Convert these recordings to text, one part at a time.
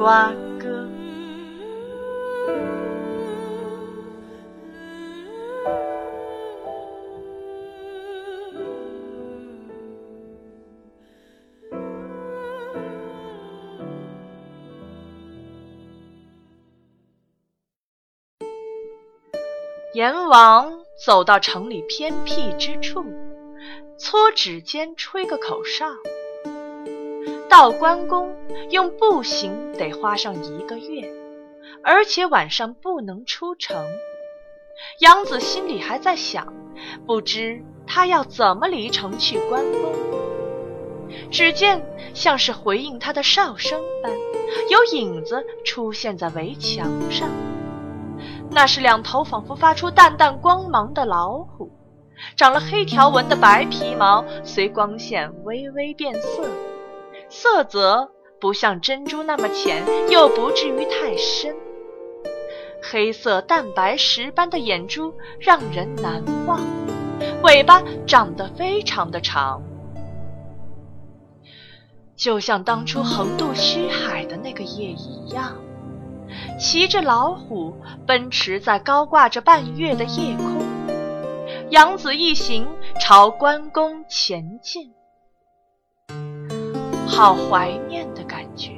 瓜哥。阎王走到城里偏僻之处，搓指尖吹个口哨。到关公用步行得花上一个月，而且晚上不能出城。杨子心里还在想，不知他要怎么离城去关公。只见像是回应他的哨声般，有影子出现在围墙上。那是两头仿佛发出淡淡光芒的老虎，长了黑条纹的白皮毛随光线微微变色，色泽不像珍珠那么浅，又不至于太深。黑色蛋白石般的眼珠让人难忘，尾巴长得非常的长，就像当初横渡虚海的那个夜一样。骑着老虎奔驰在高挂着半月的夜空，杨子一行朝关公前进，好怀念的感觉。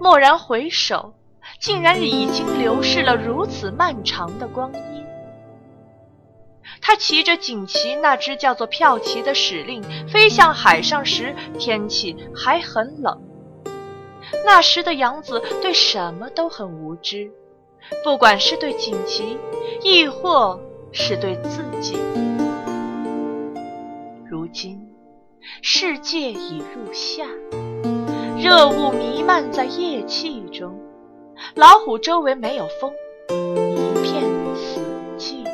蓦然回首，竟然已经流逝了如此漫长的光阴。他骑着锦旗那只叫做骠骑的使令飞向海上时，天气还很冷。那时的杨子对什么都很无知，不管是对锦旗，亦或是对自己。如今世界已入夏，热雾弥漫在夜气中，老虎周围没有风，一片死寂，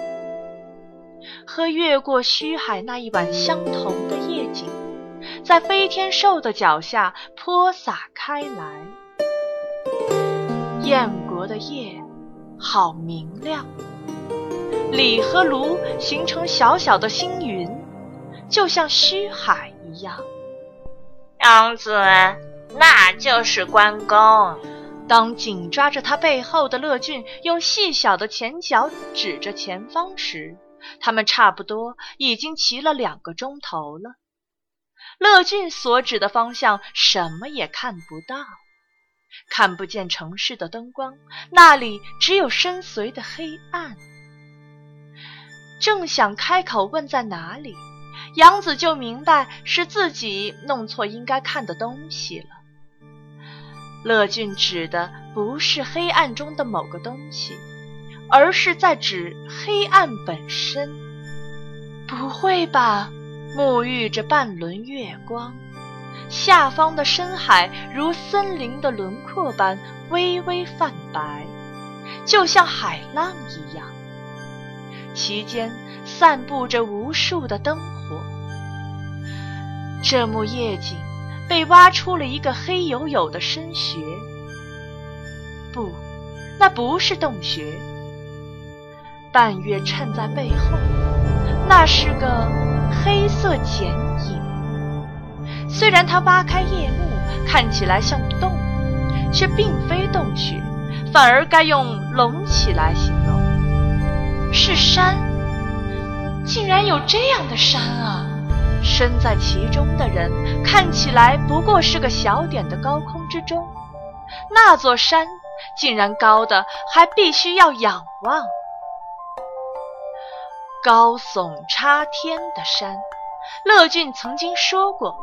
和越过虚海那一晚相同的夜景。在飞天兽的脚下泼洒开来。燕国的夜好明亮，李和卢形成小小的星云，就像虚海一样。杨子，那就是关公。当紧抓着他背后的乐俊用细小的前脚指着前方时，他们差不多已经骑了两个钟头了。乐俊所指的方向什么也看不到，看不见城市的灯光，那里只有深邃的黑暗。正想开口问在哪里，杨子就明白是自己弄错应该看的东西了。乐俊指的不是黑暗中的某个东西，而是在指黑暗本身。不会吧？沐浴着半轮月光，下方的深海如森林的轮廓般微微泛白，就像海浪一样。其间散布着无数的灯火。这幕夜景被挖出了一个黑黝黝的深穴。不，那不是洞穴。半月衬在背后，那是个。黑色剪影，虽然它挖开夜幕，看起来像洞，却并非洞穴，反而该用隆起来形容。是山，竟然有这样的山啊！身在其中的人看起来不过是个小点的高空之中，那座山竟然高的还必须要仰望。高耸插天的山，乐俊曾经说过，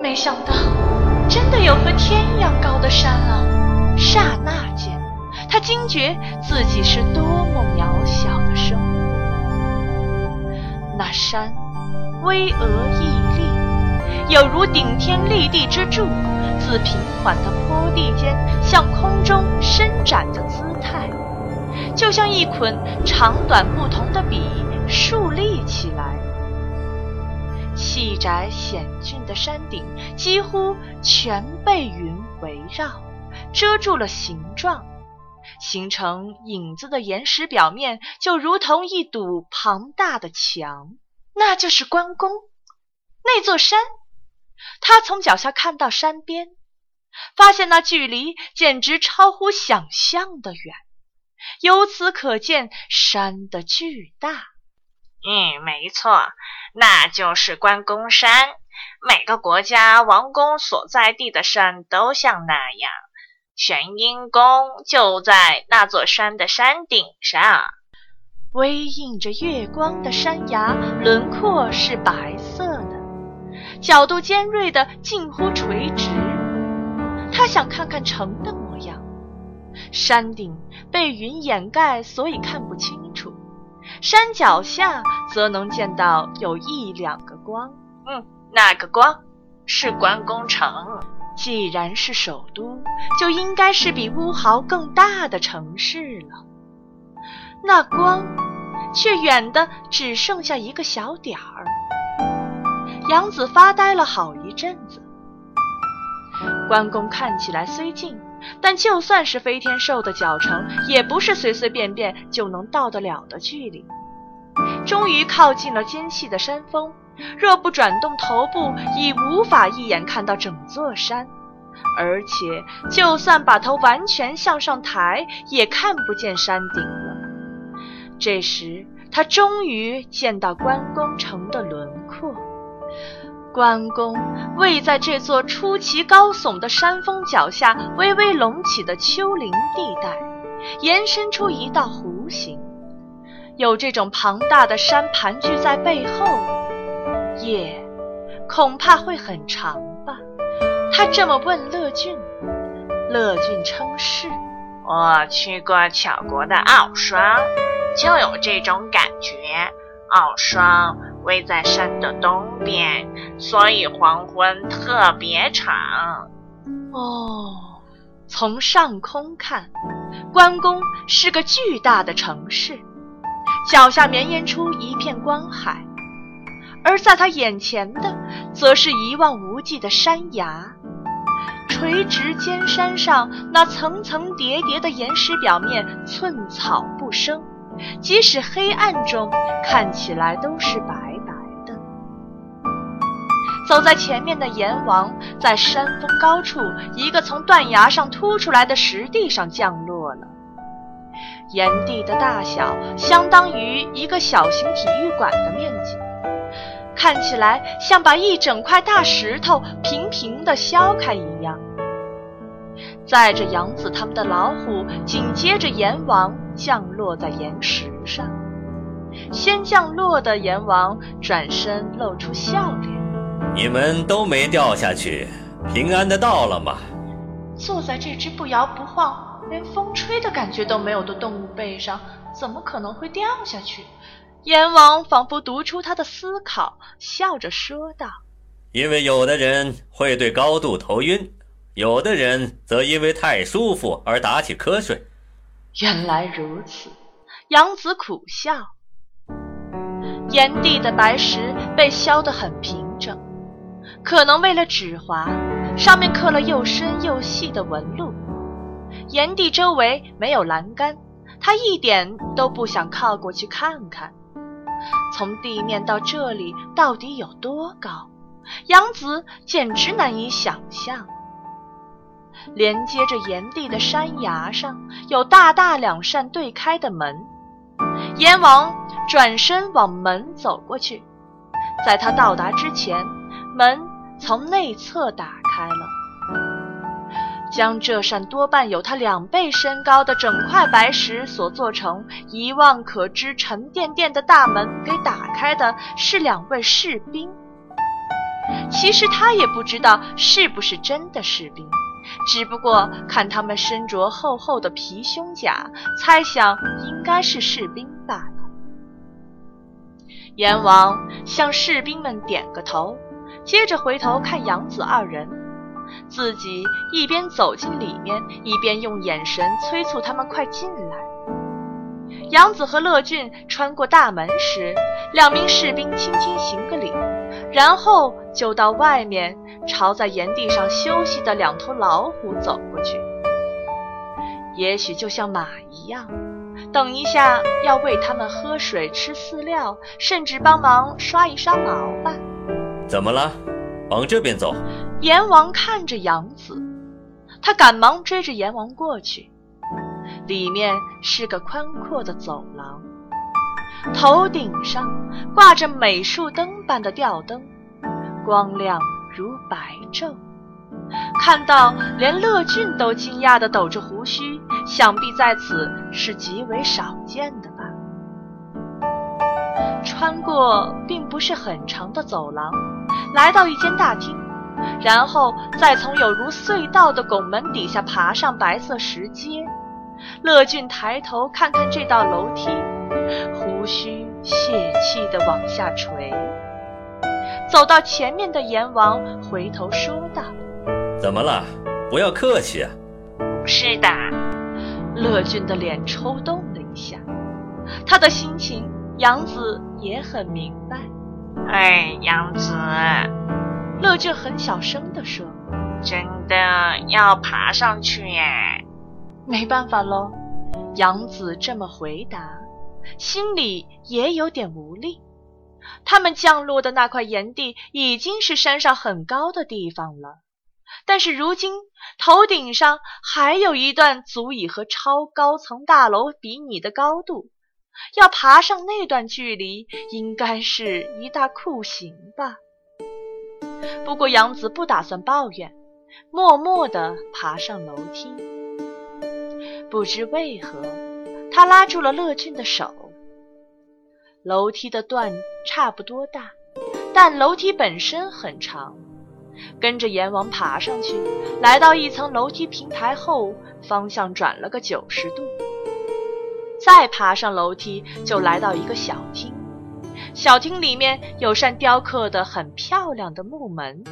没想到真的有和天一样高的山啊！刹那间，他惊觉自己是多么渺小的生物。那山巍峨屹立，有如顶天立地之柱，自平缓的坡地间向空中伸展的姿态，就像一捆长短不同的笔竖立起来。细窄险峻的山顶几乎全被云围绕，遮住了形状。形成影子的岩石表面就如同一堵庞大的墙，那就是关公那座山。他从脚下看到山边，发现那距离简直超乎想象的远，由此可见山的巨大。嗯，没错，那就是关公山。每个国家王公所在地的山都像那样。玄阴宫就在那座山的山顶上，微映着月光的山崖轮廓是白色的，角度尖锐的近乎垂直。他想看看城的模样，山顶被云掩盖，所以看不清楚；山脚下则能见到有一两个光。嗯，那个光是关公城。既然是首都，就应该是比乌豪更大的城市了。那光却远的只剩下一个小点儿。杨子发呆了好一阵子。关公看起来虽近，但就算是飞天兽的脚程，也不是随随便便就能到得了的距离。终于靠近了尖细的山峰。若不转动头部，已无法一眼看到整座山，而且就算把头完全向上抬，也看不见山顶了。这时，他终于见到关公城的轮廓。关公位在这座出奇高耸的山峰脚下，微微隆起的丘陵地带，延伸出一道弧形。有这种庞大的山盘踞在背后。夜恐怕会很长吧？他这么问乐俊。乐俊称是。我去过巧国的奥双，就有这种感觉。奥双位在山的东边，所以黄昏特别长。哦，从上空看，关公是个巨大的城市，脚下绵延出一片光海。而在他眼前的，则是一望无际的山崖，垂直尖山上那层层叠叠的岩石表面寸草不生，即使黑暗中看起来都是白白的。走在前面的阎王，在山峰高处一个从断崖上凸出来的石地上降落了，岩地的大小相当于一个小型体育馆的面积。看起来像把一整块大石头平平地削开一样。载着杨子他们的老虎紧接着阎王降落在岩石上。先降落的阎王转身露出笑脸：“你们都没掉下去，平安的到了吗？”坐在这只不摇不晃、连风吹的感觉都没有的动物背上，怎么可能会掉下去？阎王仿佛读出他的思考，笑着说道：“因为有的人会对高度头晕，有的人则因为太舒服而打起瞌睡。”原来如此，杨子苦笑。炎帝的白石被削得很平整，可能为了止滑，上面刻了又深又细的纹路。炎帝周围没有栏杆，他一点都不想靠过去看看。从地面到这里到底有多高？杨子简直难以想象。连接着炎帝的山崖上有大大两扇对开的门，阎王转身往门走过去，在他到达之前，门从内侧打开了。将这扇多半有他两倍身高的整块白石所做成一望可知沉甸甸的大门给打开的是两位士兵。其实他也不知道是不是真的士兵，只不过看他们身着厚厚的皮胸甲，猜想应该是士兵罢了。阎王向士兵们点个头，接着回头看杨子二人，自己一边走进里面，一边用眼神催促他们快进来。杨子和乐俊穿过大门时，两名士兵轻轻行个礼，然后就到外面，朝在岩地上休息的两头老虎走过去。也许就像马一样，等一下要喂他们喝水、吃饲料，甚至帮忙刷一刷毛吧。怎么了？往这边走。阎王看着杨子，他赶忙追着阎王过去。里面是个宽阔的走廊，头顶上挂着美术灯般的吊灯，光亮如白昼。看到连乐俊都惊讶地抖着胡须，想必在此是极为少见的。穿过并不是很长的走廊，来到一间大厅，然后再从有如隧道的拱门底下爬上白色石阶。乐俊抬头看看这道楼梯，胡须泄气地往下垂。走到前面的阎王回头说道。怎么了？不要客气啊！是的，乐俊的脸抽动了一下，他的心情杨子也很明白。哎，杨子，乐俊很小声地说：“真的要爬上去耶？”没办法喽，杨子这么回答，心里也有点无力。他们降落的那块岩地已经是山上很高的地方了。但是如今头顶上还有一段足以和超高层大楼比拟的高度，要爬上那段距离，应该是一大酷刑吧。不过杨子不打算抱怨，默默地爬上楼梯。不知为何，他拉住了乐俊的手。楼梯的段差不多大，但楼梯本身很长。跟着阎王爬上去，来到一层楼梯平台后，方向转了个九十度。再爬上楼梯，就来到一个小厅。小厅里面有扇雕刻的很漂亮的木门。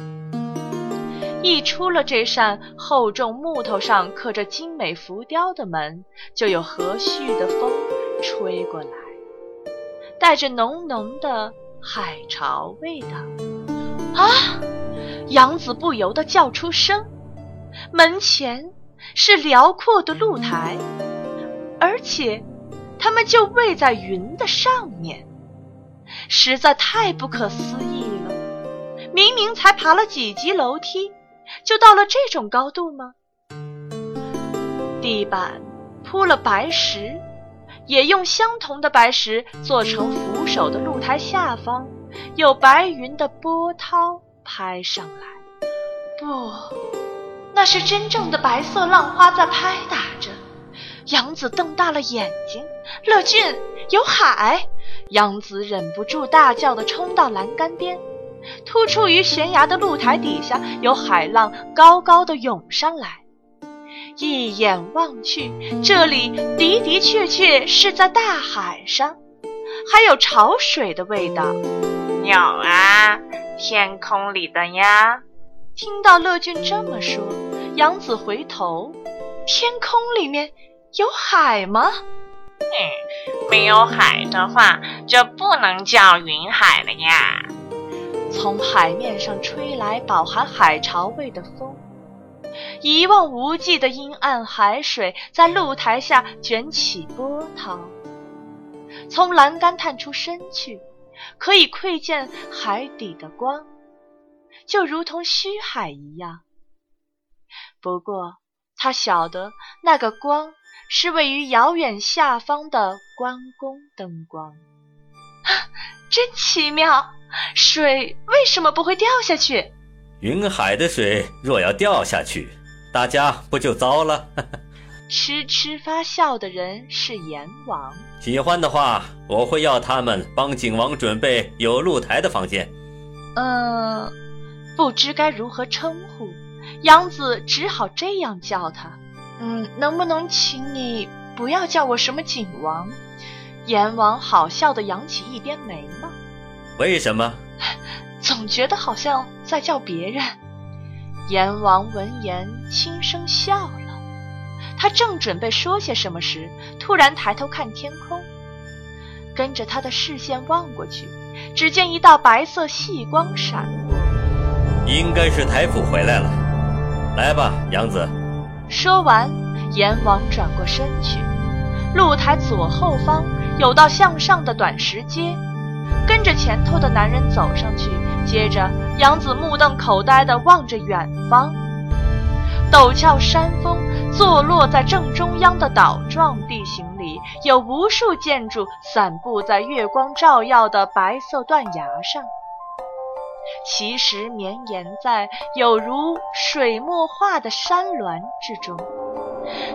一出了这扇厚重木头上刻着精美浮雕的门，就有和煦的风吹过来，带着浓浓的海潮味道。啊！杨子不由得叫出声。门前是辽阔的露台，而且他们就位在云的上面，实在太不可思议了。明明才爬了几级楼梯，就到了这种高度吗？地板铺了白石，也用相同的白石做成扶手的露台下方，有白云的波涛。拍上来，不，那是真正的白色浪花在拍打着。杨子瞪大了眼睛，乐俊有海！杨子忍不住大叫的冲到栏杆边，突出于悬崖的露台底下有海浪高高的涌上来。一眼望去，这里的的确确是在大海上，还有潮水的味道。鸟啊。天空里的呀！听到乐俊这么说，杨子回头，天空里面有海吗？嗯，没有海的话，就不能叫云海了呀。从海面上吹来饱含海潮味的风，一望无际的阴暗海水在露台下卷起波涛，从栏杆探出身去。可以窥见海底的光，就如同虚海一样。不过他晓得那个光是位于遥远下方的关公灯光。真奇妙！水为什么不会掉下去？云海的水若要掉下去，大家不就糟了？痴痴发笑的人是阎王。喜欢的话，我会要他们帮景王准备有露台的房间。嗯，不知该如何称呼，杨子只好这样叫他。嗯，能不能请你不要叫我什么景王？阎王好笑的扬起一边眉毛。为什么？总觉得好像在叫别人。阎王闻言轻声笑了，他正准备说些什么时，突然抬头看天空，跟着他的视线望过去，只见一道白色细光闪过。应该是台府回来了，来吧，杨子。说完，阎王转过身去，露台左后方有道向上的短石阶，跟着前头的男人走上去。接着，杨子目瞪口呆地望着远方，陡峭山峰坐落在正中央的岛状地形里，有无数建筑散布在月光照耀的白色断崖上，其实绵延在有如水墨画的山峦之中，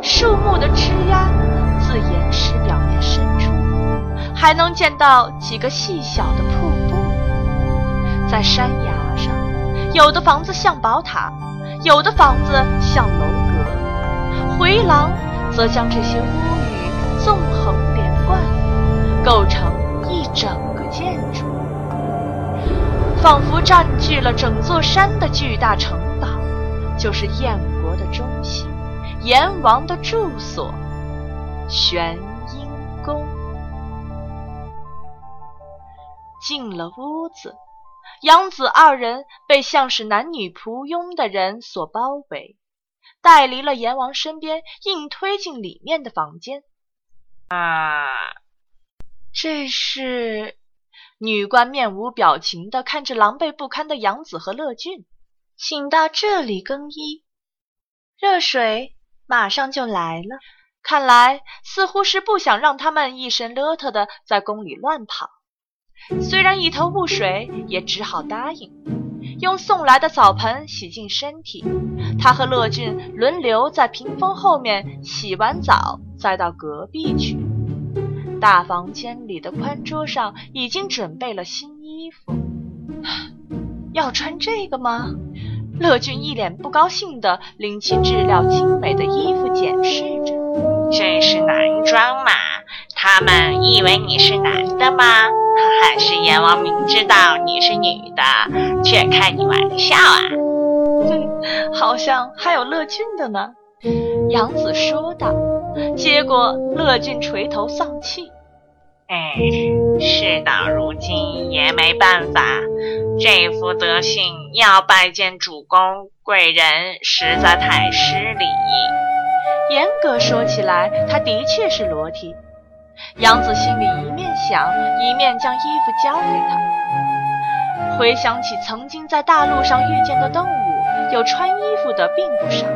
树木的枝桠自岩石表面伸出，还能见到几个细小的瀑布。在山崖上，有的房子像宝塔，有的房子像楼阁，回廊则将这些屋宇纵横连贯，构成一整，仿佛占据了整座山的巨大城堡，就是燕国的中心，阎王的住所——玄阴宫。进了屋子。杨子二人被像是男女仆佣的人所包围，带离了阎王身边，硬推进里面的房间。啊，这是女官面无表情的看着狼狈不堪的杨子和乐俊，请到这里更衣，热水马上就来了。看来似乎是不想让他们一身邋遢的在宫里乱跑。虽然一头雾水，也只好答应，用送来的澡盆洗净身体。他和乐俊轮流在屏风后面洗完澡，再到隔壁去。大房间里的宽桌上已经准备了新衣服。要穿这个吗？乐俊一脸不高兴地拎起质料精美的衣服检视着。这是男装嘛？他们以为你是男的吗？还是阎王明知道你是女的，却开你玩笑啊？哼，好像还有乐俊的呢。杨子说道。结果乐俊垂头丧气。哎，事到如今也没办法，这副德行要拜见主公贵人，实在太失礼。严格说起来，他的确是裸体。杨子心里一面想，一面将衣服交给他。回想起曾经在大路上遇见的动物，有穿衣服的并不少。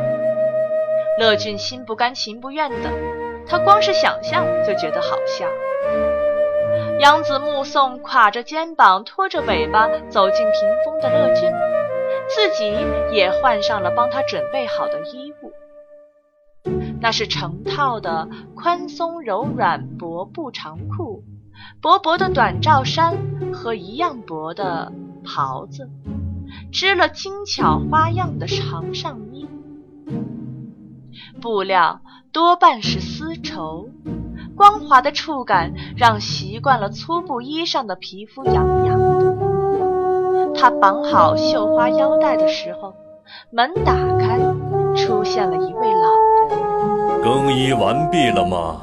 乐俊心不甘情不愿的，他光是想象就觉得好笑。杨子目送挎着肩膀、拖着尾巴走进屏风的乐俊，自己也换上了帮他准备好的衣物。那是成套的宽松柔软薄布长裤，薄薄的短罩衫和一样薄的袍子，织了精巧花样的长上衣，布料多半是丝绸，光滑的触感让习惯了粗布衣裳的皮肤痒痒的。他绑好绣花腰带的时候，门打开，出现了一位老人。更衣完毕了吗？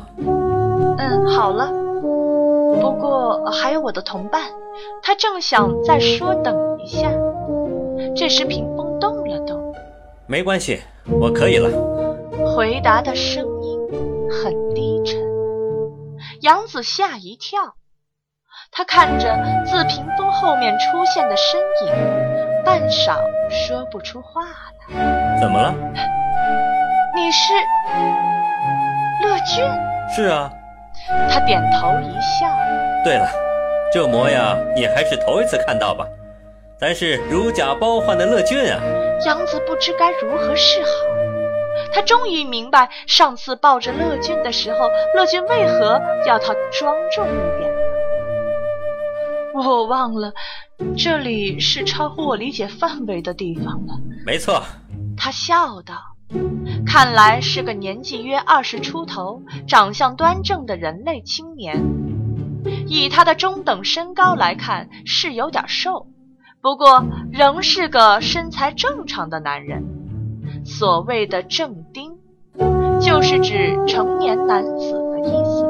嗯，好了。不过还有我的同伴，他正想再说等一下。这时屏风动了动。没关系，我可以了。回答的声音很低沉。杨子吓一跳，他看着自屏风后面出现的身影，半晌说不出话来。怎么了？你是乐俊？是啊。他点头一笑。对了，这模样你还是头一次看到吧？咱是如假包换的乐俊啊！杨子不知该如何是好。他终于明白上次抱着乐俊的时候，乐俊为何要他庄重一点了。我忘了，这里是超乎我理解范围的地方了。没错。他笑道。看来是个年纪约二十出头、长相端正的人类青年。以他的中等身高来看，是有点瘦，不过仍是个身材正常的男人。所谓的正丁，就是指成年男子的意思。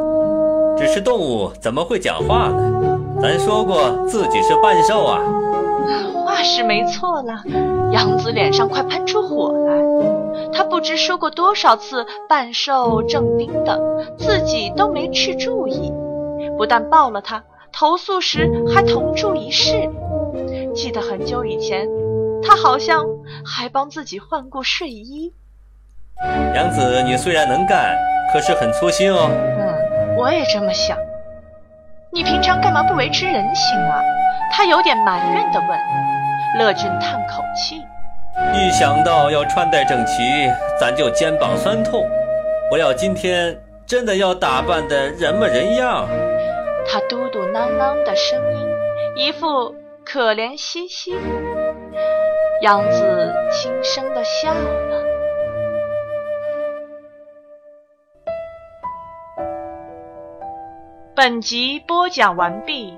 只是动物怎么会讲话呢？咱说过自己是半兽啊。话是没错了，杨子脸上快喷出火来。他不知说过多少次半兽正丁的，自己都没去注意。不但报了他，投诉时还同住一室。记得很久以前，他好像还帮自己换过睡衣。杨子，你虽然能干，可是很粗心哦。嗯，我也这么想。你平常干嘛不维持人形啊？他有点埋怨地问。乐君叹口气。一想到要穿戴整齐，咱就肩膀酸痛。不要今天真的要打扮的人模人样。他嘟嘟囔囔的声音，一副可怜兮兮。杨子轻声的笑了。本集播讲完毕。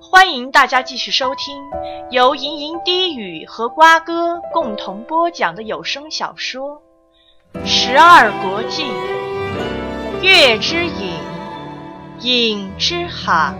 欢迎大家继续收听由吟吟低语和瓜哥共同播讲的有声小说《十二国记·月之影，影之海》。